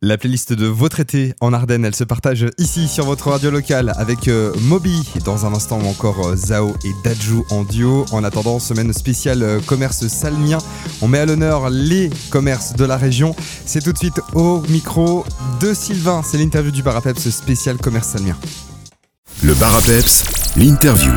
La playlist de votre été en Ardennes, elle se partage ici sur votre radio locale avec euh, Moby dans un instant encore euh, Zao et Dajou en duo. En attendant, semaine spéciale euh, commerce salmien, on met à l'honneur les commerces de la région. C'est tout de suite au micro de Sylvain, c'est l'interview du Barapeps spécial commerce salmien. Le Barapeps, l'interview.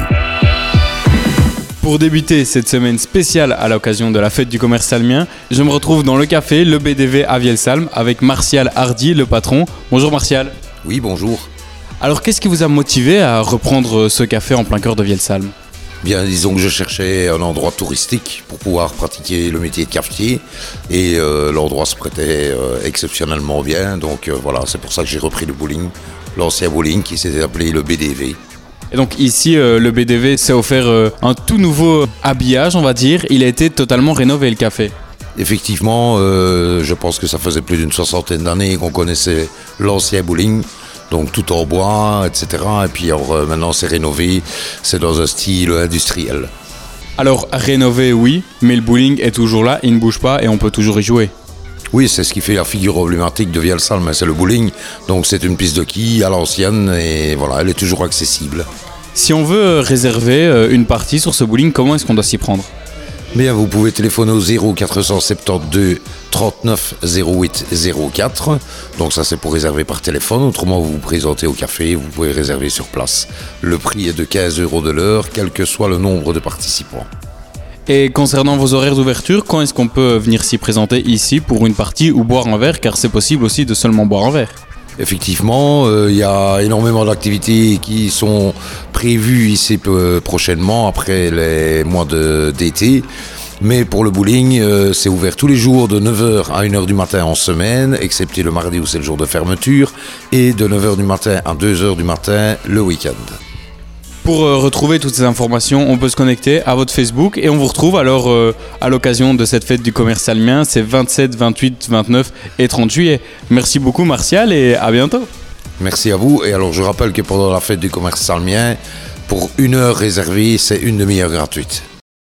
Pour débuter cette semaine spéciale à l'occasion de la fête du commerce salmien, je me retrouve dans le café Le BDV à Vielsalm avec Martial Hardy, le patron. Bonjour Martial. Oui, bonjour. Alors qu'est-ce qui vous a motivé à reprendre ce café en plein cœur de Vielsalm? Bien, disons que je cherchais un endroit touristique pour pouvoir pratiquer le métier de cafetier et euh, l'endroit se prêtait euh, exceptionnellement bien. Donc euh, voilà, c'est pour ça que j'ai repris le bowling, l'ancien bowling qui s'était appelé le BDV. Et donc ici, euh, le BDV s'est offert euh, un tout nouveau habillage, on va dire. Il a été totalement rénové le café. Effectivement, euh, je pense que ça faisait plus d'une soixantaine d'années qu'on connaissait l'ancien bowling. Donc tout en bois, etc. Et puis alors, maintenant c'est rénové, c'est dans un style industriel. Alors rénové, oui, mais le bowling est toujours là, il ne bouge pas et on peut toujours y jouer. Oui, c'est ce qui fait la figure emblématique de Vielsalm, c'est le bowling. Donc c'est une piste de quilles à l'ancienne et voilà, elle est toujours accessible. Si on veut réserver euh, une partie sur ce bowling, comment est-ce qu'on doit s'y prendre? Bien, vous pouvez téléphoner au 0472 39 08 04. Donc ça c'est pour réserver par téléphone. Autrement, vous vous présentez au café, vous pouvez réserver sur place. Le prix est de 15 euros de l'heure, quel que soit le nombre de participants. Et concernant vos horaires d'ouverture, quand est-ce qu'on peut venir s'y présenter ici pour une partie ou boire un verre Car c'est possible aussi de seulement boire un verre. Effectivement, euh, il y a énormément d'activités qui sont prévues ici peu- prochainement, après les mois d'été. Mais pour le bowling, euh, c'est ouvert tous les jours de 9h à 1h du matin en semaine, excepté le mardi où c'est le jour de fermeture, et de 9h du matin à 2h du matin le week-end. Pour euh, retrouver toutes ces informations, on peut se connecter à votre Facebook et on vous retrouve alors euh, à l'occasion de cette fête du commerce salmien. C'est 27, 28, 29 et 30 juillet. Merci beaucoup Martial et à bientôt. Merci à vous. Et alors, je rappelle que pendant la fête du commerce salmien, pour une heure réservée, c'est une demi-heure gratuite.